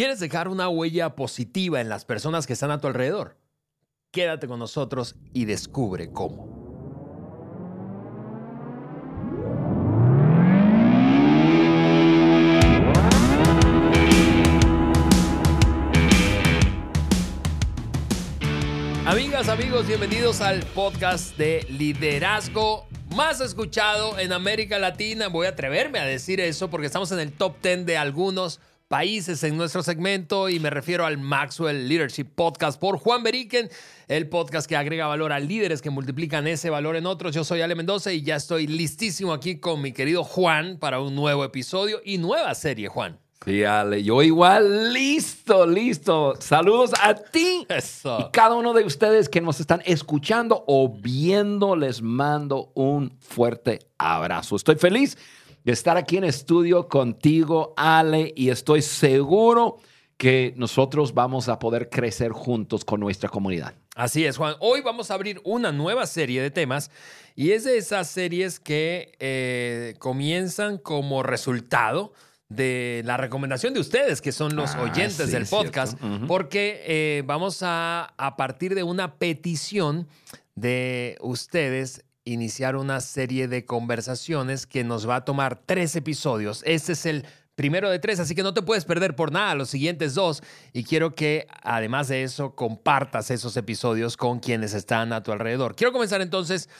¿Quieres dejar una huella positiva en las personas que están a tu alrededor? Quédate con nosotros y descubre cómo. Amigas, amigos, bienvenidos al podcast de liderazgo más escuchado en América Latina. Voy a atreverme a decir eso porque estamos en el top 10 de algunos países en nuestro segmento y me refiero al Maxwell Leadership Podcast por Juan Beriken, el podcast que agrega valor a líderes que multiplican ese valor en otros. Yo soy Ale Mendoza y ya estoy listísimo aquí con mi querido Juan para un nuevo episodio y nueva serie, Juan. Sí, Ale, yo igual, listo, listo. Saludos a ti Eso. y cada uno de ustedes que nos están escuchando o viendo. Les mando un fuerte abrazo. Estoy feliz de estar aquí en estudio contigo, Ale, y estoy seguro que nosotros vamos a poder crecer juntos con nuestra comunidad. Así es, Juan. Hoy vamos a abrir una nueva serie de temas y es de esas series que eh, comienzan como resultado de la recomendación de ustedes, que son los Ah, oyentes sí, del podcast, porque eh, vamos a, a partir de una petición de ustedes, iniciar una serie de conversaciones que nos va a tomar tres episodios. Este es el primero de tres, así que no te puedes perder por nada los siguientes dos. Y quiero que, además de eso, compartas esos episodios con quienes están a tu alrededor. Quiero comenzar entonces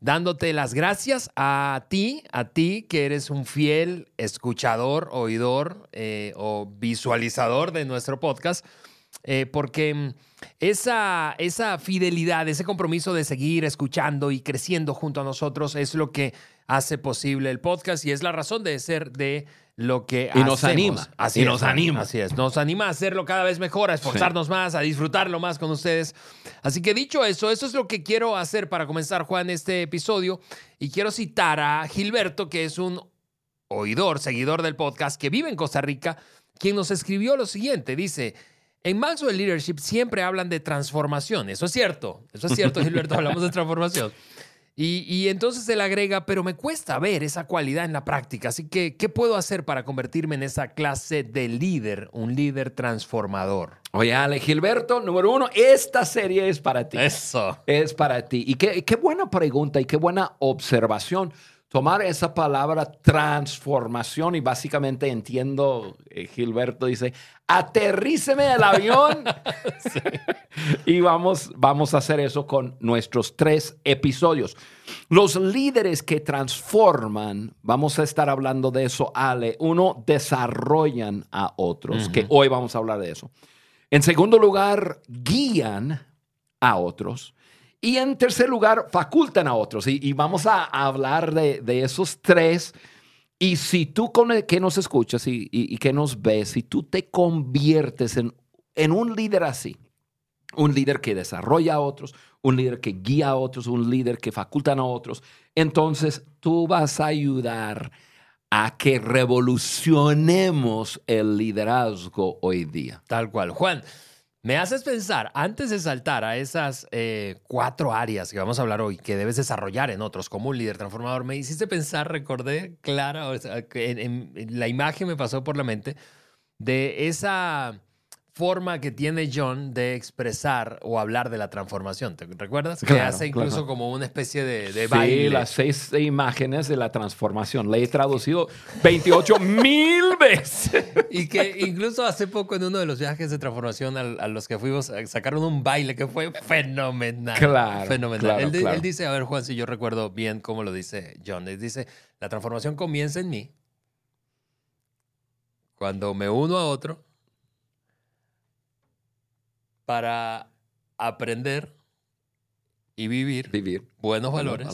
dándote las gracias a ti, a ti que eres un fiel escuchador, oidor eh, o visualizador de nuestro podcast, eh, porque mm, esa, esa fidelidad, ese compromiso de seguir escuchando y creciendo junto a nosotros es lo que hace posible el podcast y es la razón de ser de lo que Y nos anima, Así y es, nos anima. Así es, nos anima a hacerlo cada vez mejor, a esforzarnos más, a disfrutarlo más con ustedes. Así que dicho eso, eso es lo que quiero hacer para comenzar, Juan, este episodio. Y quiero citar a Gilberto, que es un oidor, seguidor del podcast, que vive en Costa Rica, quien nos escribió lo siguiente. Dice, en Maxwell Leadership siempre hablan de transformación. Eso es cierto. Eso es cierto, Gilberto, hablamos de transformación. Y, y entonces él agrega, pero me cuesta ver esa cualidad en la práctica. Así que, ¿qué puedo hacer para convertirme en esa clase de líder, un líder transformador? Oye, Ale, Gilberto, número uno, esta serie es para ti. Eso. Es para ti. Y qué, qué buena pregunta y qué buena observación. Tomar esa palabra transformación y básicamente entiendo, eh, Gilberto dice, aterríceme el avión y vamos, vamos a hacer eso con nuestros tres episodios. Los líderes que transforman, vamos a estar hablando de eso, Ale. Uno, desarrollan a otros, que hoy vamos a hablar de eso. En segundo lugar, guían a otros. Y en tercer lugar, facultan a otros. Y, vamos a hablar de, esos tres. Y si tú con el que nos escuchas y, y- y que nos ves, si tú te conviertes en, en un líder así, un líder que desarrolla a otros, un líder que guía a otros, un líder que facultan a otros, entonces tú vas a ayudar a que revolucionemos el liderazgo hoy día. Tal cual. Juan, me haces pensar, antes de saltar a esas eh, cuatro áreas que vamos a hablar hoy, que debes desarrollar en otros como un líder transformador, me hiciste pensar, recordé, Clara, la imagen me pasó por la mente de esa forma que tiene John de expresar o hablar de la transformación. ¿Te recuerdas? que hace incluso claro. como una especie de, de Sí, baile. las seis imágenes de la transformación. Le he traducido 28 mil veces. Y que incluso hace poco en uno de los viajes de transformación a, los que fuimos, eh, sacaron un baile que fue fenomenal. Claro, Fenomenal. claro, él dice, a ver Juan, si yo recuerdo bien cómo lo dice John, él dice, la transformación comienza en mí cuando me uno a otro para aprender y vivir Vivir. buenos valores.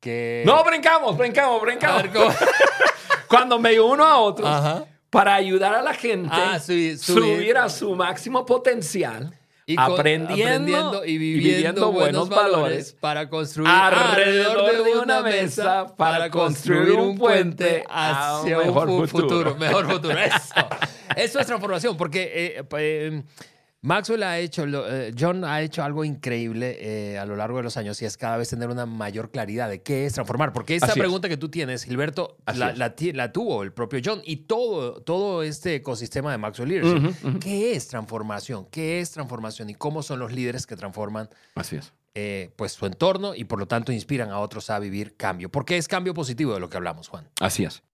Que... No, brincamos, brincamos, A brincamos. Cuando me uno a otros Ajá. para ayudar a la gente Ah, subir, subir a su máximo potencial, Y aprendiendo, y viviendo, buenos valores para construir alrededor de una mesa para construir un puente un hacia un mejor fu- futuro. Mejor futuro. Eso. Eso es transformación, porque eh, eh, Maxwell ha hecho, eh, John ha hecho algo increíble eh, a lo largo de los años y es cada vez tener una mayor claridad de qué es transformar. Porque esa pregunta que tú tienes, Gilberto, la, tuvo el propio John y todo, todo este ecosistema de Maxwell Leadership. ¿Qué es transformación? ¿Qué es transformación? ¿Y cómo son los líderes que transforman Así es. Eh, pues su entorno y por lo tanto inspiran a otros a vivir cambio? Porque es cambio positivo de lo que hablamos, Juan. Así es.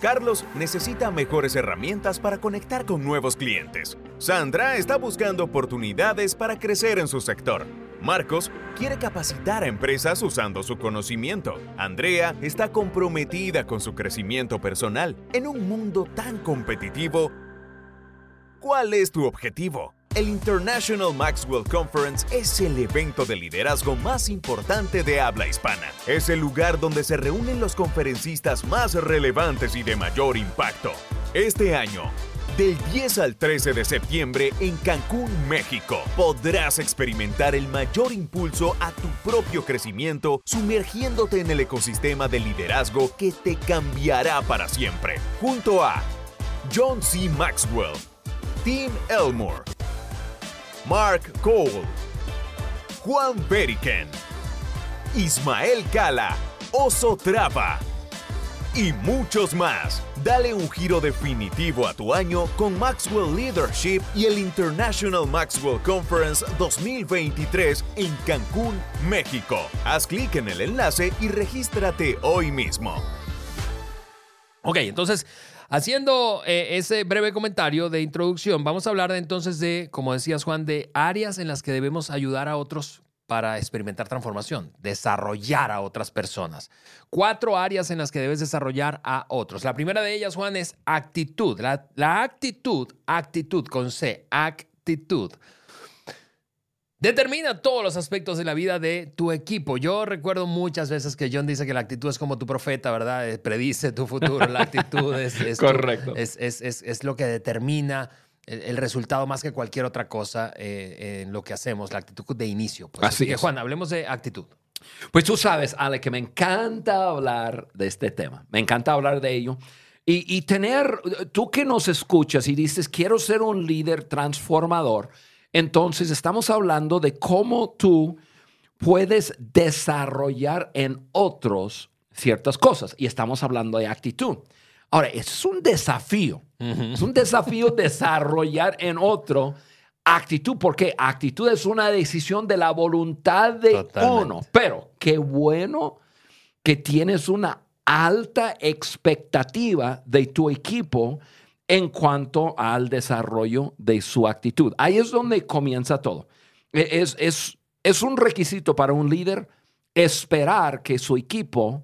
Carlos necesita mejores herramientas para conectar con nuevos clientes. Sandra está buscando oportunidades para crecer en su sector. Marcos quiere capacitar a empresas usando su conocimiento. Andrea está comprometida con su crecimiento personal. En un mundo tan competitivo, ¿cuál es tu objetivo? El International Maxwell Conference es el evento de liderazgo más importante de habla hispana. Es el lugar donde se reúnen los conferencistas más relevantes y de mayor impacto. Este año, del 10 al 13 de septiembre en Cancún, México, podrás experimentar el mayor impulso a tu propio crecimiento sumergiéndote en el ecosistema de liderazgo que te cambiará para siempre. Junto a John C. Maxwell, Tim Elmore, Mark Cole, Juan Beriken, Ismael Cala, Oso Trapa y muchos más. Dale un giro definitivo a tu año con Maxwell Leadership y el International Maxwell Conference 2023 en Cancún, México. Haz clic en el enlace y regístrate hoy mismo. Ok, entonces Haciendo eh, ese breve comentario de introducción, vamos a hablar entonces de, como decías Juan, de áreas en las que debemos ayudar a otros para experimentar transformación, desarrollar a otras personas. Cuatro áreas en las que debes desarrollar a otros. La primera de ellas, Juan, es actitud. La actitud, actitud con C, actitud Determina todos los aspectos de la vida de tu equipo. Yo recuerdo muchas veces que John dice que la actitud es como tu profeta, ¿verdad? Eh, predice tu futuro. La actitud es, Correcto. es, lo que determina el, resultado más que cualquier otra cosa eh, en lo que hacemos, la actitud de inicio. Pues. Así, que, Juan, hablemos de actitud. Pues tú sabes, Ale, que me encanta hablar de este tema. Me encanta hablar de ello. Y, y tener, tú que nos escuchas y dices, quiero ser un líder transformador entonces, estamos hablando de cómo tú puedes desarrollar en otros ciertas cosas y estamos hablando de actitud. Ahora, es un desafío. Es un desafío desarrollar en otro actitud, porque actitud es una decisión de la voluntad de uno. Pero qué bueno que tienes una alta expectativa de tu equipo en cuanto al desarrollo de su actitud. Ahí es donde comienza todo. E, es, es, es un requisito para un líder esperar que su equipo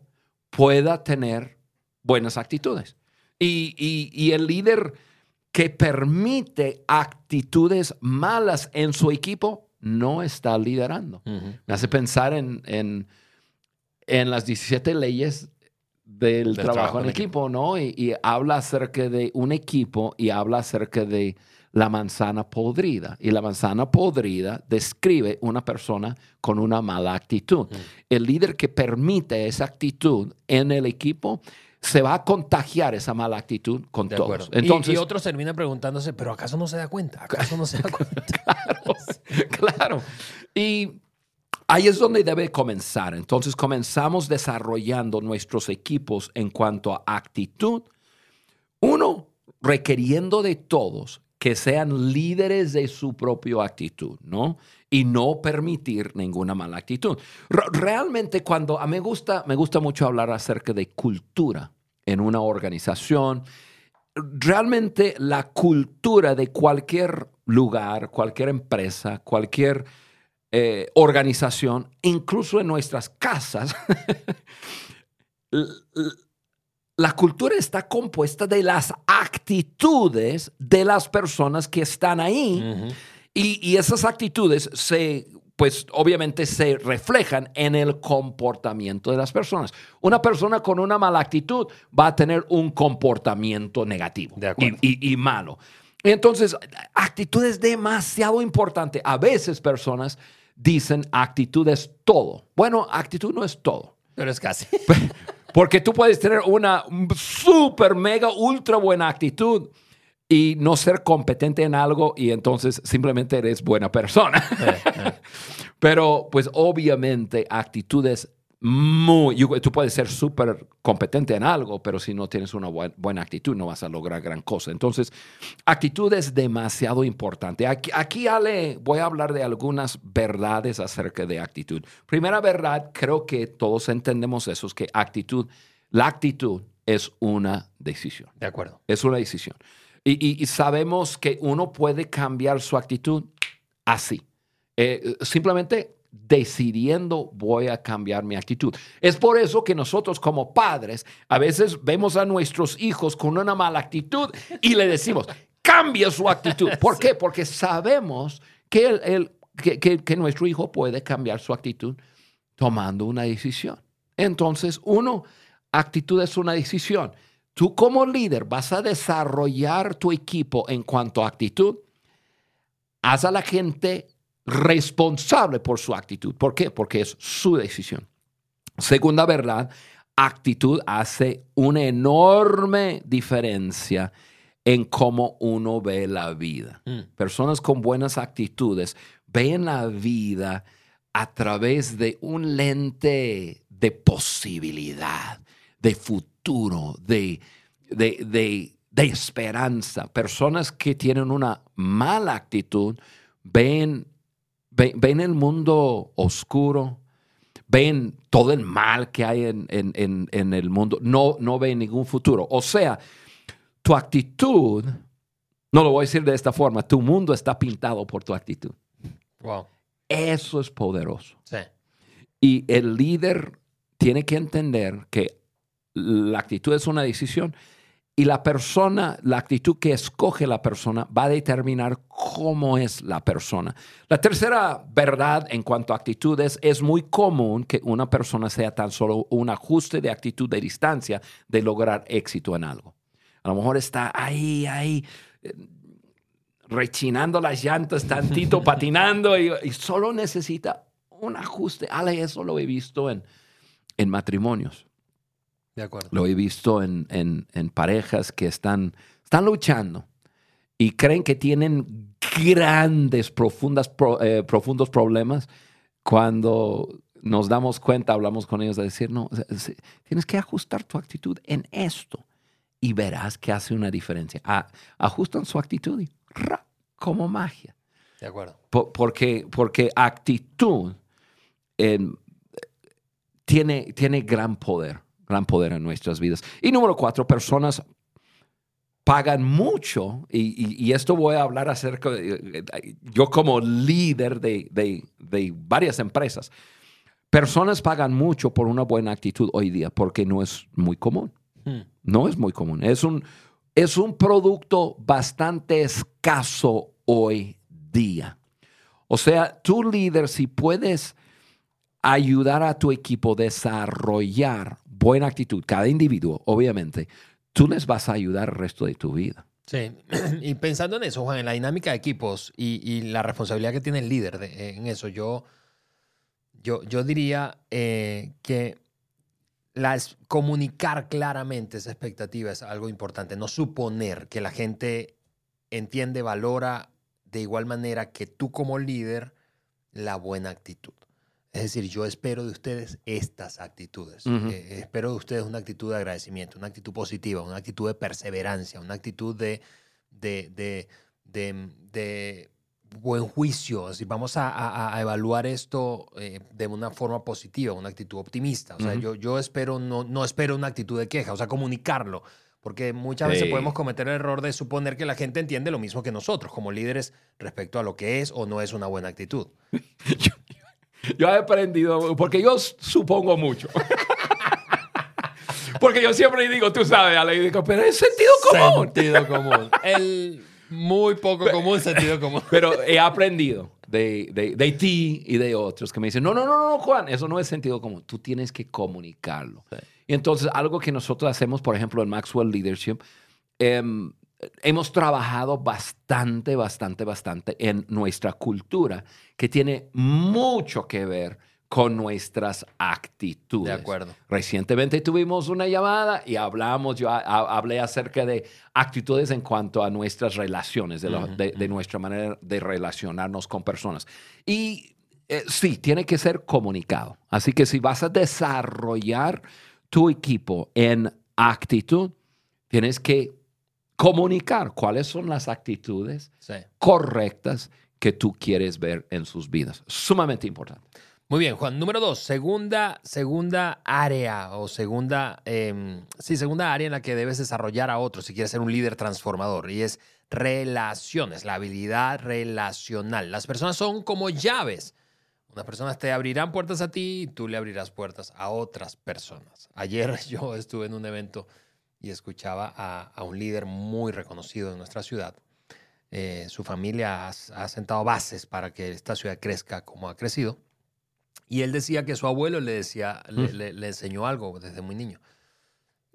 pueda tener buenas actitudes. Y, y, el líder que permite actitudes malas en su equipo no está liderando. Me hace pensar en, en, en, las 17 leyes del, trabajo, en equipo, ¿no? Y, habla acerca de un equipo y habla acerca de la manzana podrida. Y la manzana podrida describe una persona con una mala actitud. El líder que permite esa actitud en el equipo se va a contagiar esa mala actitud con todos. Entonces, y, otros terminan preguntándose, pero ¿acaso no se da cuenta? ¿Acaso no se da cuenta? claro, claro. Y Ahí es donde debe comenzar. Entonces comenzamos desarrollando nuestros equipos en cuanto a actitud. Uno, requiriendo de todos que sean líderes de su propia actitud, ¿no? Y no permitir ninguna mala actitud. Realmente cuando me gusta, me gusta mucho hablar acerca de cultura en una organización, realmente la cultura de cualquier lugar, cualquier empresa, cualquier eh, organización, incluso en nuestras casas, la cultura está compuesta de las actitudes de las personas que están ahí. y, esas actitudes se, pues obviamente se reflejan en el comportamiento de las personas. Una persona con una mala actitud va a tener un comportamiento negativo y, y, malo. Entonces, actitud es demasiado importante. A veces personas dicen actitud es todo. Bueno, actitud no es todo. Pero es casi. Porque tú puedes tener una super, mega, ultra buena actitud, y no ser competente en algo y entonces simplemente eres buena persona. Pero pues obviamente actitudes muy... Tú puedes ser súper competente en algo, pero si no tienes una buena actitud no vas a lograr gran cosa. Entonces, actitud es demasiado importante. Aquí, aquí Ale, voy a hablar de algunas verdades acerca de actitud. Primera verdad, creo que todos entendemos eso, es que actitud, la actitud es una decisión. De acuerdo. Es una decisión. Y, sabemos que uno puede cambiar su actitud así. Eh, simplemente decidiendo voy a cambiar mi actitud. Es por eso que nosotros como padres a veces vemos a nuestros hijos con una mala actitud y le decimos, cambia su actitud. ¿Por qué? Porque sabemos que, el, que, nuestro hijo puede cambiar su actitud tomando una decisión. Entonces, uno, actitud es una decisión. Tú como líder vas a desarrollar tu equipo en cuanto a actitud. Haz a la gente responsable por su actitud. ¿Por qué? Porque es su decisión. Segunda verdad, actitud hace una enorme diferencia en cómo uno ve la vida. Mm. Personas con buenas actitudes ven la vida a través de un lente de posibilidad, de futuro, de, de, de esperanza. Personas que tienen una mala actitud ven ven, el mundo oscuro, ven todo el mal que hay en, el mundo, no, no ven ningún futuro. O sea, tu actitud, no lo voy a decir de esta forma, tu mundo está pintado por tu actitud. Wow. Eso es poderoso. Sí. Y el líder tiene que entender que la actitud es una decisión y la persona, la actitud que escoge la persona va a determinar cómo es la persona. La tercera verdad en cuanto a actitudes es muy común que una persona sea tan solo un ajuste de actitud de distancia de lograr éxito en algo. A lo mejor está ahí, ahí, eh, rechinando las llantas tantito, patinando y, solo necesita un ajuste. Ale, eso lo he visto en, en matrimonios. Lo he visto en, parejas que están, están luchando y creen que tienen grandes, profundas, eh, profundos problemas cuando nos damos cuenta, hablamos con ellos de decir, no, tienes que ajustar tu actitud en esto y verás que hace una diferencia. ajustan su actitud y como magia. De acuerdo. porque, porque actitud tiene, tiene gran poder gran poder en nuestras vidas. Y número cuatro, personas pagan mucho, y, esto voy a hablar acerca de, yo como líder de, de, varias empresas, personas pagan mucho por una buena actitud hoy día porque no es muy común. Hmm. No es muy común. Es un, es un producto bastante escaso hoy día. O sea, tu líder, si puedes ayudar a tu equipo a desarrollar buena actitud, cada individuo, obviamente, tú les vas a ayudar el resto de tu vida. Sí, y pensando en eso, Juan, en la dinámica de equipos y, la responsabilidad que tiene el líder en eso, yo, yo, yo diría eh, que las, comunicar claramente esa expectativa es algo importante, no suponer que la gente entiende, valora de igual manera que tú como líder la buena actitud. Es decir, yo espero de ustedes estas actitudes. Eh, espero de ustedes una actitud de agradecimiento, una actitud positiva, una actitud de perseverancia, una actitud de, de, de, buen juicio. Si vamos a, evaluar esto eh, de una forma positiva, una actitud optimista. O sea, yo, yo espero, no, no espero una actitud de queja, o sea, comunicarlo. Porque muchas veces podemos cometer el error de suponer que la gente entiende lo mismo que nosotros como líderes respecto a lo que es o no es una buena actitud. Yo he aprendido, porque yo supongo mucho. porque yo siempre digo, tú sabes, Ale, digo, pero es sentido común. Sentido común. El muy poco común sentido común. Pero he aprendido de, de, ti y de otros que me dicen, no, no, no, no, Juan, eso no es sentido común. Tú tienes que comunicarlo. Y entonces, algo que nosotros hacemos, por ejemplo, en Maxwell Leadership, eh, hemos trabajado bastante, bastante, bastante en nuestra cultura, que tiene mucho que ver con nuestras actitudes. De acuerdo. Recientemente tuvimos una llamada y hablamos, yo a- a- hablé acerca de actitudes en cuanto a nuestras relaciones, de, lo- Ujú, de- de ujú. nuestra manera de relacionarnos con personas. Y eh, sí, tiene que ser comunicado. Así que si vas a desarrollar tu equipo en actitud, tienes que comunicar cuáles son las actitudes Sí. correctas que tú quieres ver en sus vidas. Sumamente importante. Muy bien, Juan. Número dos, segunda, segunda área o segunda, em, sí, segunda área en la que debes desarrollar a otros si quieres ser un líder transformador y es relaciones, la habilidad relacional. Las personas son como llaves. Unas personas te abrirán puertas a ti y tú le abrirás puertas a otras personas. Ayer yo estuve en un evento y escuchaba a, a un líder muy reconocido en nuestra ciudad. Eh, su familia ha, ha sentado bases para que esta ciudad crezca como ha crecido. Y él decía que su abuelo le decía, le, le- le enseñó algo desde muy niño.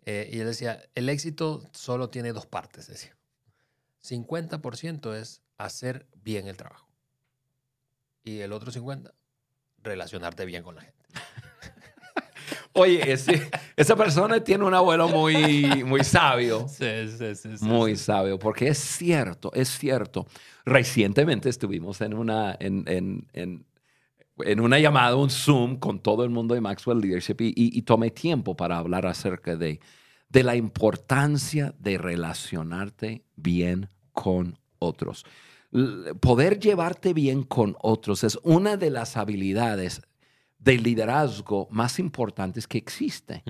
Eh, y él decía, el éxito solo tiene dos partes, decía. 50% es hacer bien el trabajo. Y el otro 50%, relacionarte bien con la gente. Oye, ese- esa persona tiene un abuelo muy, muy sabio. Sí, sí, sí. sí, Muy sí. sabio, porque es cierto, es cierto. Recientemente estuvimos en una, en, en- en- en una llamada, un Zoom con todo el mundo de Maxwell Leadership y, y- y tomé tiempo para hablar acerca de, de la importancia de relacionarte bien con otros. Poder llevarte bien con otros es una de las habilidades de liderazgo más importantes que existe.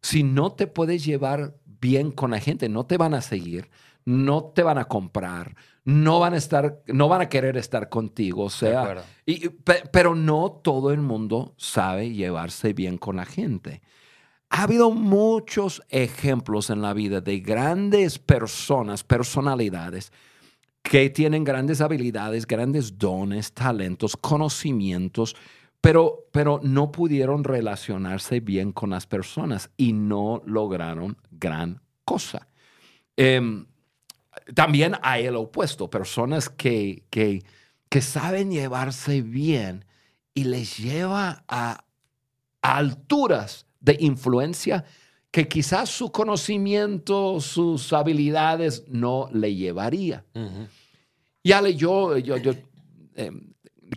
Si no te puedes llevar bien con la gente, no te van a seguir, no te van a comprar, no van a estar, no van a querer estar contigo, o sea, y- pe- pero no todo el mundo sabe llevarse bien con la gente. Ha habido muchos ejemplos en la vida de grandes personas, personalidades que tienen grandes habilidades, grandes dones, talentos, conocimientos, pero, pero no pudieron relacionarse bien con las personas y no lograron gran cosa. Em, también hay el opuesto, personas que, que, que saben llevarse bien y les lleva a, a alturas de influencia que quizás su conocimiento, sus habilidades no le llevaría. Ujú. Y Ale, yo, yo, yo eh,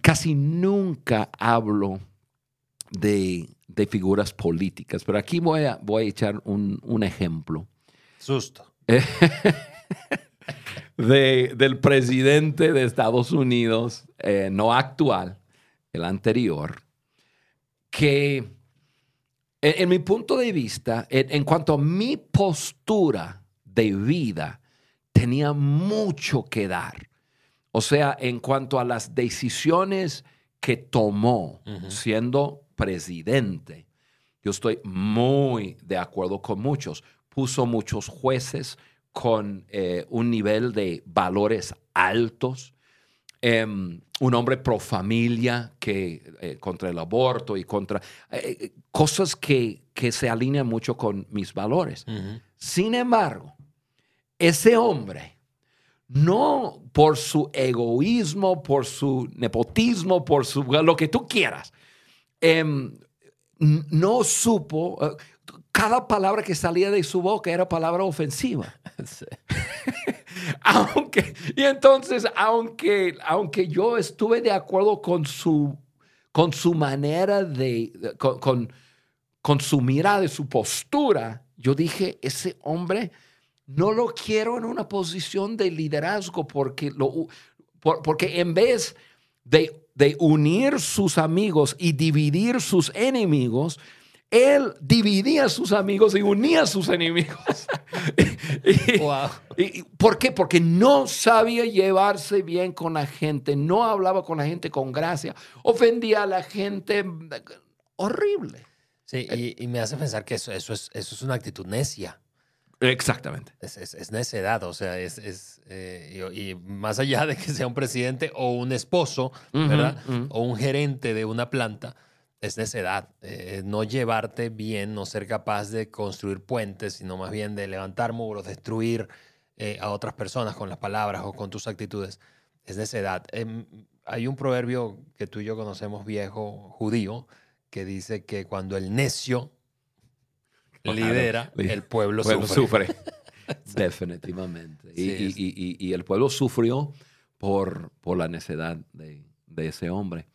casi nunca hablo de, de figuras políticas, pero aquí voy a, voy a echar un, un ejemplo Susto. de- del presidente de Estados Unidos, eh, no actual, el anterior, que en, en mi punto de vista, en, en cuanto a mi postura de vida, tenía mucho que dar. O sea, en cuanto a las decisiones que tomó siendo presidente, yo estoy muy de acuerdo con muchos. Puso muchos jueces con eh, un nivel de valores altos. Em, un hombre pro familia que eh, contra el aborto y contra eh, cosas que, que se alinean mucho con mis valores. Sin embargo, ese hombre, no por su egoísmo, por su nepotismo, por su, lo que tú quieras, em, no supo, eh, cada palabra que salía de su boca era palabra ofensiva. Sí. aunque, y entonces, aunque, aunque yo estuve de acuerdo con su, con su manera de, de- con, con, con su mirada, de su postura, yo dije, ese hombre no lo quiero en una posición de liderazgo porque, lo, porque en vez de, de unir sus amigos y dividir sus enemigos, él dividía a sus amigos y unía a sus enemigos. Y- Wow. ¿Y y por qué? Porque no sabía llevarse bien con la gente, no hablaba con la gente con gracia, ofendía a la gente horrible. Sí, y, y me hace pensar que eso, eso, es, eso es una actitud necia. Exactamente. Es, es, es necedad, o sea, es, es eh, y, y más allá de que sea un presidente o un esposo, ¿verdad? O un gerente de una planta, es necedad. Eh, no llevarte bien, no ser capaz de construir puentes, sino más bien de levantar muros, destruir eh, a otras personas con las palabras o con tus actitudes. Es necedad. Em, hay un proverbio que tú y yo conocemos viejo, judío, que dice que cuando el necio lidera, li- el pueblo, pueblo sufre. sufre. Definitivamente. Y, Sí, y- es- y- y- y el pueblo sufrió por, por la necedad de, de ese hombre.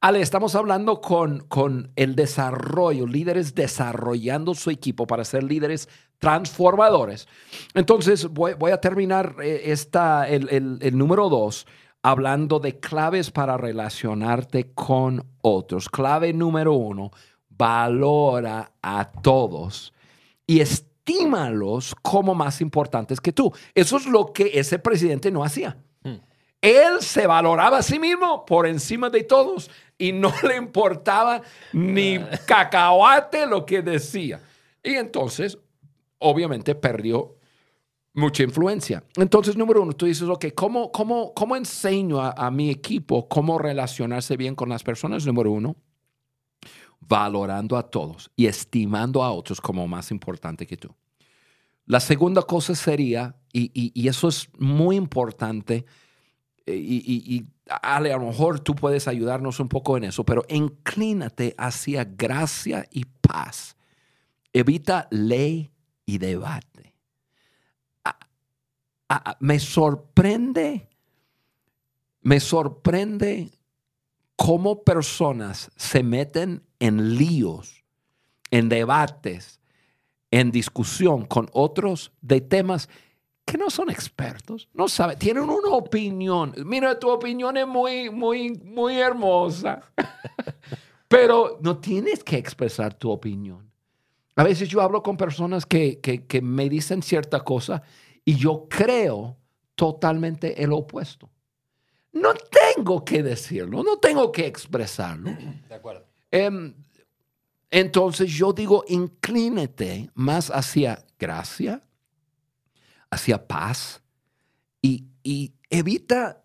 Ale, estamos hablando con, con el desarrollo, líderes desarrollando su equipo para ser líderes transformadores. Entonces, voy, voy a terminar eh, esta, el, el- el número dos hablando de claves para relacionarte con otros. Clave número uno, valora a todos y estímalos como más importantes que tú. Eso es lo que ese presidente no hacía. Hmm. Él se valoraba a sí mismo por encima de todos y no le importaba ni cacahuate lo que decía. Y entonces, obviamente, perdió mucha influencia. Entonces, número uno, tú dices, ok, ¿cómo, cómo, cómo enseño a, a mi equipo cómo relacionarse bien con las personas? Número uno, valorando a todos y estimando a otros como más importante que tú. La segunda cosa sería, y, y- eso es muy importante, eh, y, y- Ale, a lo mejor tú puedes ayudarnos un poco en eso, pero inclínate hacia gracia y paz. Evita ley y debate. Me sorprende, me sorprende cómo personas se meten en líos, en debates, en discusión con otros de temas que no son expertos, no saben, tienen una opinión. Mira, tu opinión es muy, muy, muy hermosa, pero no tienes que expresar tu opinión. A veces yo hablo con personas que, que, me dicen cierta cosa y yo creo totalmente el opuesto. No tengo que decirlo, no tengo que expresarlo. De acuerdo. Em, entonces yo digo, inclínate más hacia gracia, hacia paz y, y evita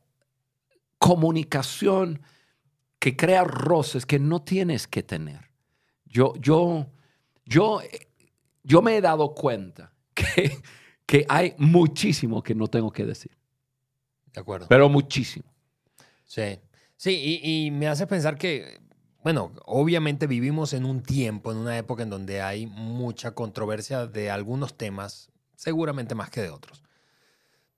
comunicación que crea roces que no tienes que tener. Yo, yo, yo, yo me he dado cuenta que, que hay muchísimo que no tengo que decir, De acuerdo. pero muchísimo. Sí, sí, y, y me hace pensar que, bueno, obviamente vivimos en un tiempo, en una época en donde hay mucha controversia de algunos temas, seguramente más que de otros.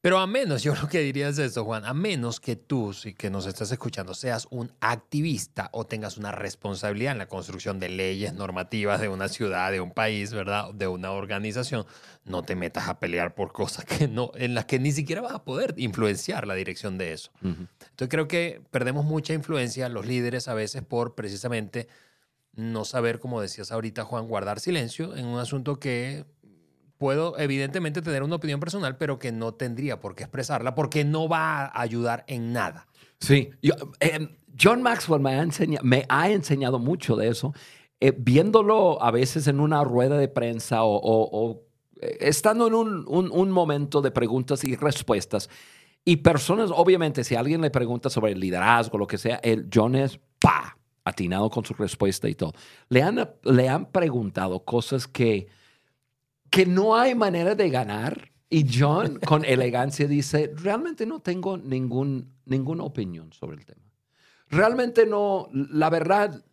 Pero a menos, yo lo que diría es esto, Juan, a menos que tú, si que nos estás escuchando, seas un activista o tengas una responsabilidad en la construcción de leyes normativas de una ciudad, de un país, ¿verdad? De una organización, no te metas a pelear por cosas que no, en las que ni siquiera vas a poder influenciar la dirección de eso. Ujú. Entonces creo que perdemos mucha influencia los líderes a veces por precisamente no saber, como decías ahorita Juan, guardar silencio en un asunto que puedo evidentemente tener una opinión personal, pero que no tendría por qué expresarla porque no va a ayudar en nada. Sí, yo- em, John Maxwell me ha, enseña- me ha enseñado mucho de eso, eh, viéndolo a veces en una rueda de prensa o, o- o, eh, estando en un, un- un momento de preguntas y respuestas. Y personas, obviamente, si alguien le pregunta sobre el liderazgo, lo que sea, el John es pa, atinado con su respuesta y todo. Le han, le han preguntado cosas que, que no hay manera de ganar. Y John, con elegancia, dice, realmente no tengo ningún, ninguna opinión sobre el tema. Realmente no, la verdad,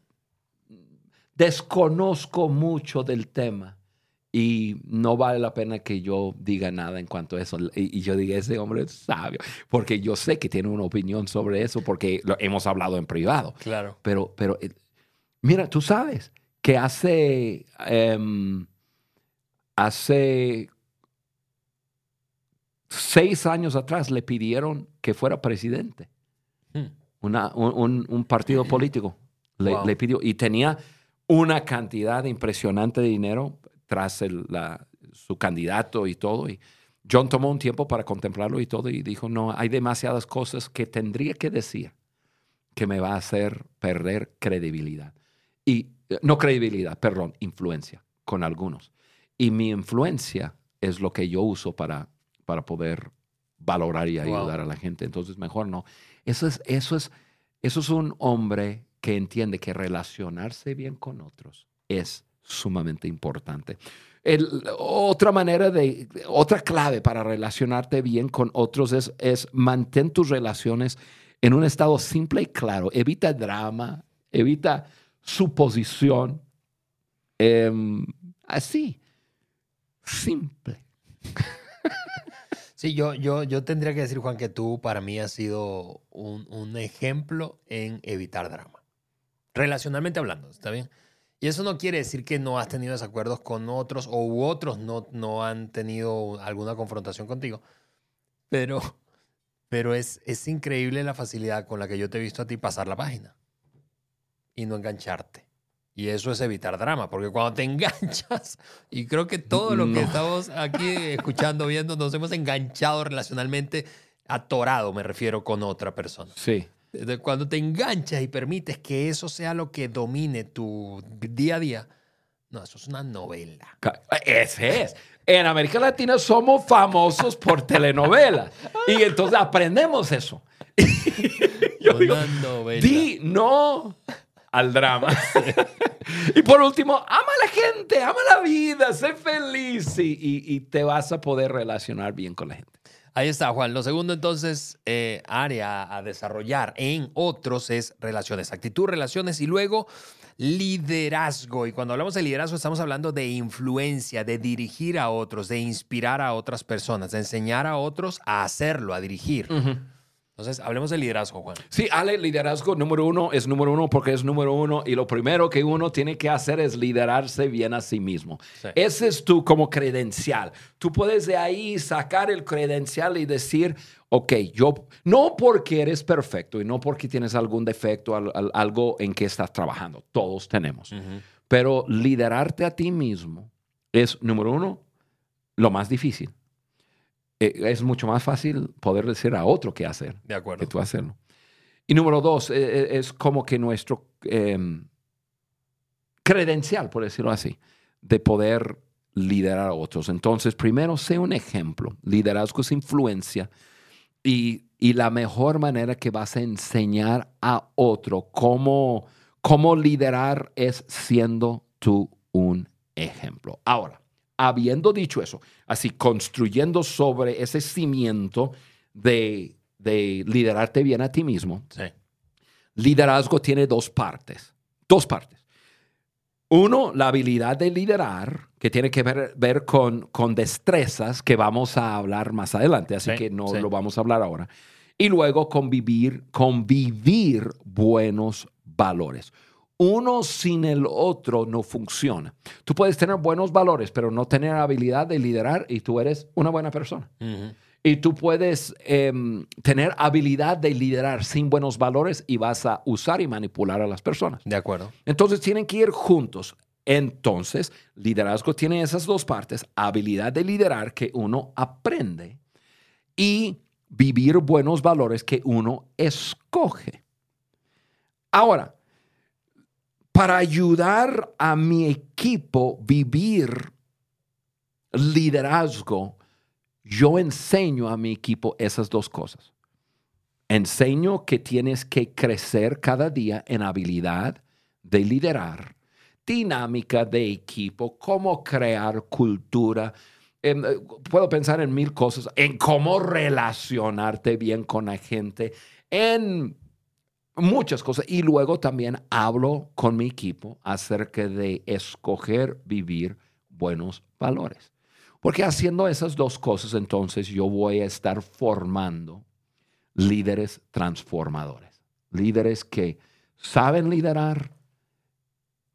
desconozco mucho del tema y no vale la pena que yo diga nada en cuanto a eso. Y, y yo diga, ese hombre es sabio, porque yo sé que tiene una opinión sobre eso, porque lo hemos hablado en privado. Claro. Pero, pero eh, mira, tú sabes que hace, em, hace seis años atrás le pidieron que fuera presidente. Hmm. Una- un, partido político le, Wow. le pidió y tenía una cantidad impresionante de dinero tras el- la- su candidato y todo. Y John tomó un tiempo para contemplarlo y todo y dijo, no, hay demasiadas cosas que tendría que decir que me va a hacer perder credibilidad. Y eh, no credibilidad, perdón, influencia con algunos. Y mi influencia es lo que yo uso para, para poder valorar y Wow. ayudar a la gente. Entonces, mejor no. Eso es, eso es, eso es un hombre que entiende que relacionarse bien con otros es sumamente importante. El- otra manera de, otra clave para relacionarte bien con otros es, es mantén tus relaciones en un estado simple y claro. Evita drama, evita su posición. Em, así, simple. Sí, yo, yo, yo tendría que decir, Juan, que tú para mí has sido un, un ejemplo en evitar drama. Relacionalmente hablando, ¿está bien? Y eso no quiere decir que no has tenido desacuerdos con otros o otros no, no han tenido alguna confrontación contigo. Pero, pero es, es increíble la facilidad con la que yo te he visto a ti pasar la página y no engancharte. Y eso es evitar drama, porque cuando te enganchas, y creo que todo lo que No. estamos aquí escuchando, viendo, nos hemos enganchado relacionalmente, atorado, me refiero, con otra persona. Sí. Cuando te enganchas y permites que eso sea lo que domine tu día a día, no, eso es una novela. Ese es. En América Latina somos famosos por telenovelas. Y entonces aprendemos eso. Yo digo, una novela. di no al drama. y por último, ama a la gente, ama la vida, sé feliz y, y- y te vas a poder relacionar bien con la gente. Ahí está, Juan. Lo segundo, entonces, eh, área a desarrollar en otros es relaciones, actitud, relaciones y luego liderazgo. Y cuando hablamos de liderazgo, estamos hablando de influencia, de dirigir a otros, de inspirar a otras personas, de enseñar a otros a hacerlo, a dirigir. Entonces, hablemos de liderazgo, Juan. Sí, Ale, liderazgo número uno es número uno porque es número uno y lo primero que uno tiene que hacer es liderarse bien a sí mismo. Sí. Ese es tu como credencial. Tú puedes de ahí sacar el credencial y decir, ok, yo, no porque eres perfecto y no porque tienes algún defecto, al- al- algo en que estás trabajando, todos tenemos, pero liderarte a ti mismo es, número uno, lo más difícil. Eh, es mucho más fácil poder decir a otro qué hacer De acuerdo. que tú hacerlo. Y número dos, eh, eh, es como que nuestro em, credencial, por decirlo así, de poder liderar a otros. Entonces, primero, sé un ejemplo. Liderazgo es influencia. Y, y la mejor manera que vas a enseñar a otro cómo, cómo liderar es siendo tú un ejemplo. Ahora, habiendo dicho eso, así construyendo sobre ese cimiento de, de liderarte bien a ti mismo, Sí. liderazgo tiene dos partes. Dos partes. Uno, la habilidad de liderar, que tiene que ver, ver con, con destrezas que vamos a hablar más adelante, así Sí, que no sí. lo vamos a hablar ahora. Y luego convivir, convivir buenos valores. Uno sin el otro no funciona. Tú puedes tener buenos valores, pero no tener habilidad de liderar y tú eres una buena persona. Y tú puedes em, tener habilidad de liderar sin buenos valores y vas a usar y manipular a las personas. De acuerdo. Entonces tienen que ir juntos. Entonces, liderazgo tiene esas dos partes, habilidad de liderar que uno aprende y vivir buenos valores que uno escoge. Ahora, para ayudar a mi equipo vivir liderazgo, yo enseño a mi equipo esas dos cosas. Enseño que tienes que crecer cada día en habilidad de liderar, dinámica de equipo, cómo crear cultura. Em, eh, puedo pensar en mil cosas, en cómo relacionarte bien con la gente, en muchas cosas. Y luego también hablo con mi equipo acerca de escoger vivir buenos valores. Porque haciendo esas dos cosas, entonces yo voy a estar formando líderes transformadores. Líderes que saben liderar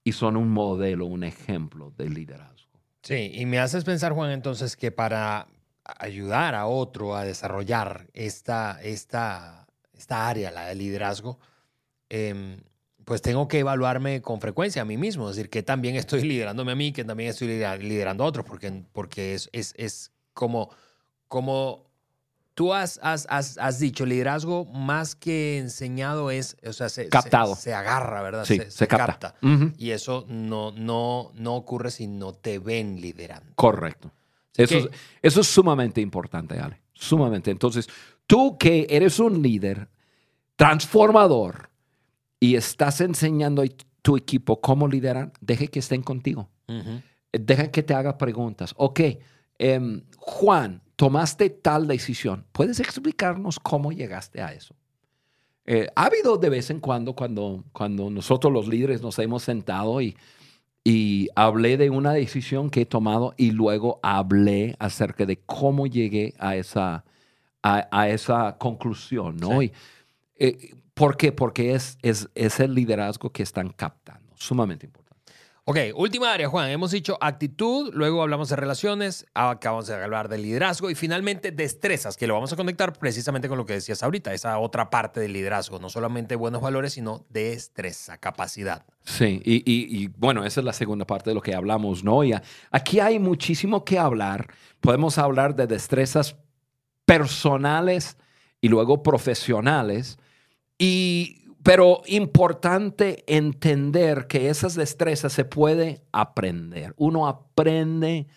y son un modelo, un ejemplo de liderazgo. Sí, y me haces pensar, Juan, entonces que para ayudar a otro a desarrollar esta, esta, esta área, la de liderazgo, em, pues tengo que evaluarme con frecuencia a mí mismo, es decir, que también estoy liderándome a mí, que también estoy lidera- liderando a otros, porque, porque es, es, es como, como tú has, has, has, has dicho, liderazgo más que enseñado es, o sea, se, se- Captado. Se, agarra, ¿verdad? Sí, se, capta. Ujú. Y eso no, no, no ocurre si no te ven liderando. Correcto. Eso, que- eso es sumamente importante, Ale. Sumamente. Entonces, tú que eres un líder transformador y estás enseñando a tu equipo cómo liderar, deje que estén contigo. Ujú. Deja que te haga preguntas. Ok, em, Juan, tomaste tal decisión. ¿Puedes explicarnos cómo llegaste a eso? Eh, ha habido de vez en cuando, cuando, cuando nosotros los líderes nos hemos sentado y, y hablé de una decisión que he tomado y luego hablé acerca de cómo llegué a esa, a, esa conclusión, ¿no? Y, eh, ¿Por qué? Porque es, es, es el liderazgo que están captando, sumamente importante. Ok, última área, Juan. Hemos dicho actitud, luego hablamos de relaciones, acabamos de hablar de liderazgo y finalmente destrezas, que lo vamos a conectar precisamente con lo que decías ahorita, esa otra parte del liderazgo, no solamente buenos valores, sino destreza, capacidad. Sí, y, bueno, esa es la segunda parte de lo que hablamos, ¿no? Y aquí hay muchísimo que hablar. Podemos hablar de destrezas personales y luego profesionales. Y pero importante entender que esas destrezas se puede aprender. Uno aprende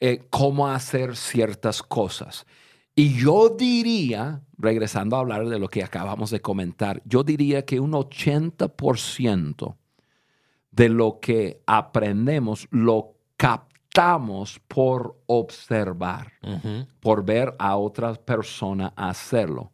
eh, cómo hacer ciertas cosas. Y yo diría, regresando a hablar de lo que acabamos de comentar, yo diría que un 80% de lo que aprendemos lo captamos por observar, por ver a otras personas hacerlo.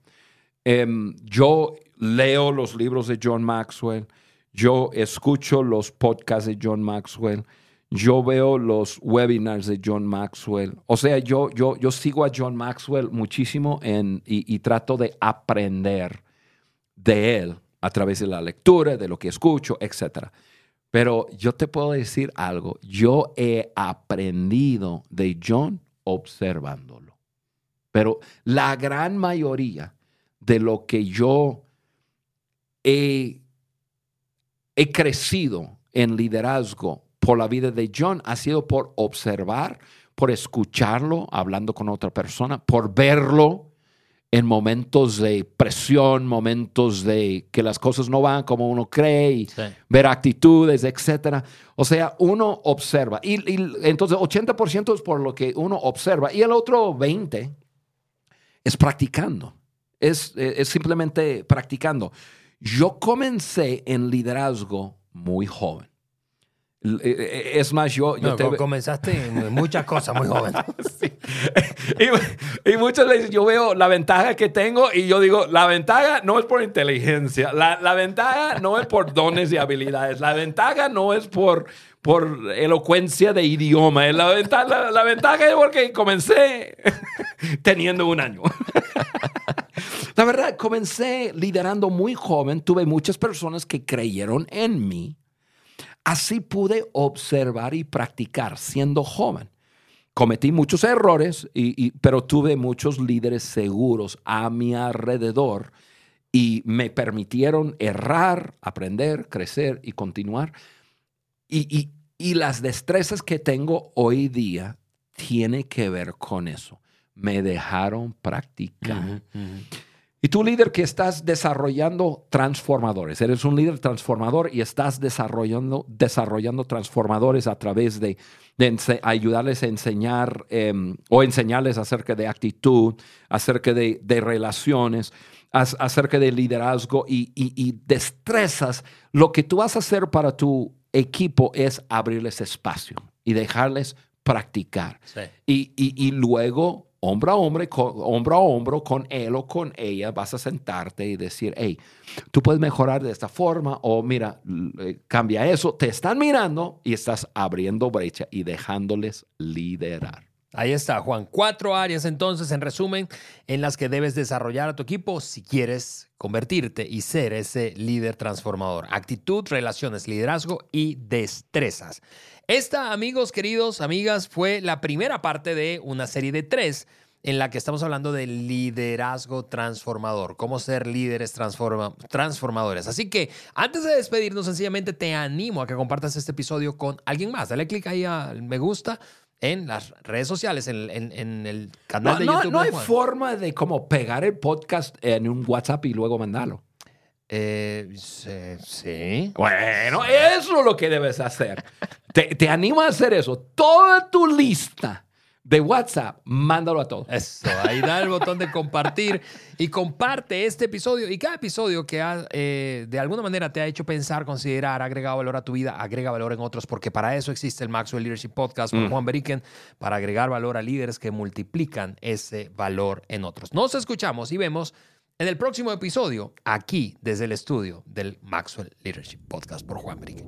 Em, yo leo los libros de John Maxwell, yo escucho los podcasts de John Maxwell, yo veo los webinars de John Maxwell. O sea, yo, yo, yo sigo a John Maxwell muchísimo en, y, trato de aprender de él a través de la lectura, de lo que escucho, etc. Pero yo te puedo decir algo, yo he aprendido de John observándolo. Pero la gran mayoría de lo que yo he, crecido en liderazgo por la vida de John ha sido por observar, por escucharlo hablando con otra persona, por verlo en momentos de presión, momentos de que las cosas no van como uno cree, ver actitudes, etc. O sea, uno observa. Y, y, entonces 80% es por lo que uno observa y el otro 20% es practicando. Es, es simplemente practicando. Yo comencé en liderazgo muy joven. Eh, eh, es más, yo... yo Comenzaste en muchas cosas muy joven. y, muchas veces yo veo la ventaja que tengo y yo digo, la ventaja no es por inteligencia, la, la ventaja no es por dones y habilidades, la ventaja no es por, por elocuencia de idioma, la, ventaja, la ventaja es porque comencé teniendo un año. La verdad, comencé liderando muy joven, tuve muchas personas que creyeron en mí. Así pude observar y practicar siendo joven. Cometí muchos errores, y, pero tuve muchos líderes seguros a mi alrededor y me permitieron errar, aprender, crecer y continuar. Y, las destrezas que tengo hoy día tienen que ver con eso. Me dejaron practicar. Y tú líder que estás desarrollando transformadores, eres un líder transformador y estás desarrollando, desarrollando transformadores a través de, ayudarles a enseñar em, o enseñarles acerca de actitud, acerca de, relaciones, acerca de liderazgo y, destrezas. Lo que tú vas a hacer para tu equipo es abrirles espacio y dejarles practicar. Y, y luego hombro a hombre, hombro a hombro con él o con ella, vas a sentarte y decir, hey, tú puedes mejorar de esta forma o mira, eh, cambia eso. Te están mirando y estás abriendo brecha y dejándoles liderar. Ahí está, Juan. Cuatro áreas entonces, en resumen, en las que debes desarrollar a tu equipo si quieres convertirte y ser ese líder transformador. Actitud, relaciones, liderazgo y destrezas. Esta, amigos queridos, amigas, fue la primera parte de una serie de tres en la que estamos hablando de liderazgo transformador, cómo ser líderes transformadores. Así que antes de despedirnos, sencillamente te animo a que compartas este episodio con alguien más. Dale clic ahí al me gusta en las redes sociales, en, el canal de YouTube. No hay forma de como pegar el podcast en un WhatsApp y luego mandarlo. Eh, sí. Bueno, eso es lo que debes hacer. te, te animo a hacer eso. Toda tu lista de WhatsApp, mándalo a todos. Eso, ahí da el botón de compartir y comparte este episodio y cada episodio que ha, eh, de alguna manera te ha hecho pensar, considerar, agregado valor a tu vida, agrega valor en otros, porque para eso existe el Maxwell Leadership Podcast con. Mm. Juan Beriken, para agregar valor a líderes que multiplican ese valor en otros. Nos escuchamos y vemos en el próximo episodio aquí desde el estudio del Maxwell Leadership Podcast por Juan Beriken.